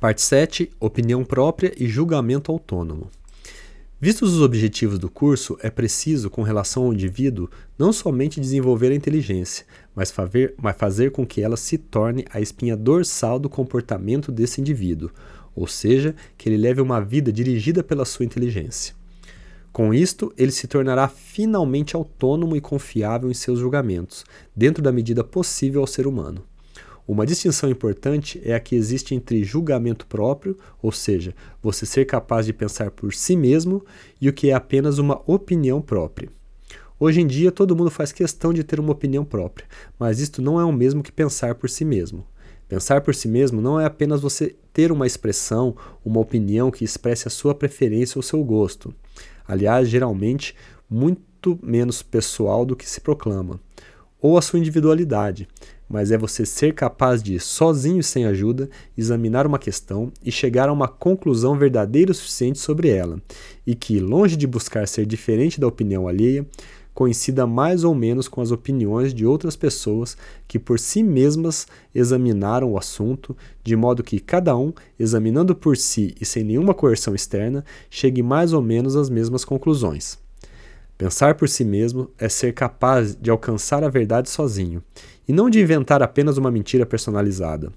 Parte 7 Opinião própria e julgamento autônomo. Vistos os objetivos do curso, é preciso, com relação ao indivíduo, não somente desenvolver a inteligência, mas fazer, mas fazer com que ela se torne a espinha dorsal do comportamento desse indivíduo, ou seja, que ele leve uma vida dirigida pela sua inteligência. Com isto, ele se tornará finalmente autônomo e confiável em seus julgamentos, dentro da medida possível ao ser humano. Uma distinção importante é a que existe entre julgamento próprio, ou seja, você ser capaz de pensar por si mesmo, e o que é apenas uma opinião própria. Hoje em dia, todo mundo faz questão de ter uma opinião própria, mas isto não é o mesmo que pensar por si mesmo. Pensar por si mesmo não é apenas você ter uma expressão, uma opinião que expresse a sua preferência ou seu gosto. Aliás, geralmente, muito menos pessoal do que se proclama. Ou a sua individualidade, mas é você ser capaz de, sozinho e sem ajuda, examinar uma questão e chegar a uma conclusão verdadeira o suficiente sobre ela, e que, longe de buscar ser diferente da opinião alheia, coincida mais ou menos com as opiniões de outras pessoas que por si mesmas examinaram o assunto, de modo que cada um, examinando por si e sem nenhuma coerção externa, chegue mais ou menos às mesmas conclusões. Pensar por si mesmo é ser capaz de alcançar a verdade sozinho, e não de inventar apenas uma mentira personalizada.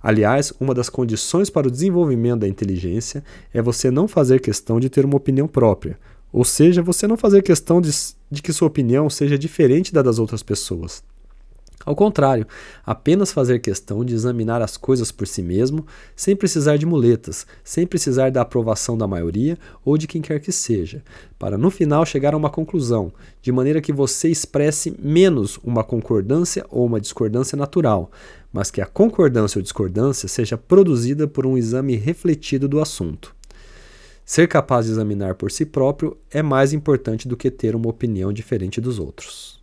Aliás, uma das condições para o desenvolvimento da inteligência é você não fazer questão de ter uma opinião própria, ou seja, você não fazer questão de, de que sua opinião seja diferente da das outras pessoas. Ao contrário, apenas fazer questão de examinar as coisas por si mesmo, sem precisar de muletas, sem precisar da aprovação da maioria ou de quem quer que seja, para no final chegar a uma conclusão, de maneira que você expresse menos uma concordância ou uma discordância natural, mas que a concordância ou discordância seja produzida por um exame refletido do assunto. Ser capaz de examinar por si próprio é mais importante do que ter uma opinião diferente dos outros.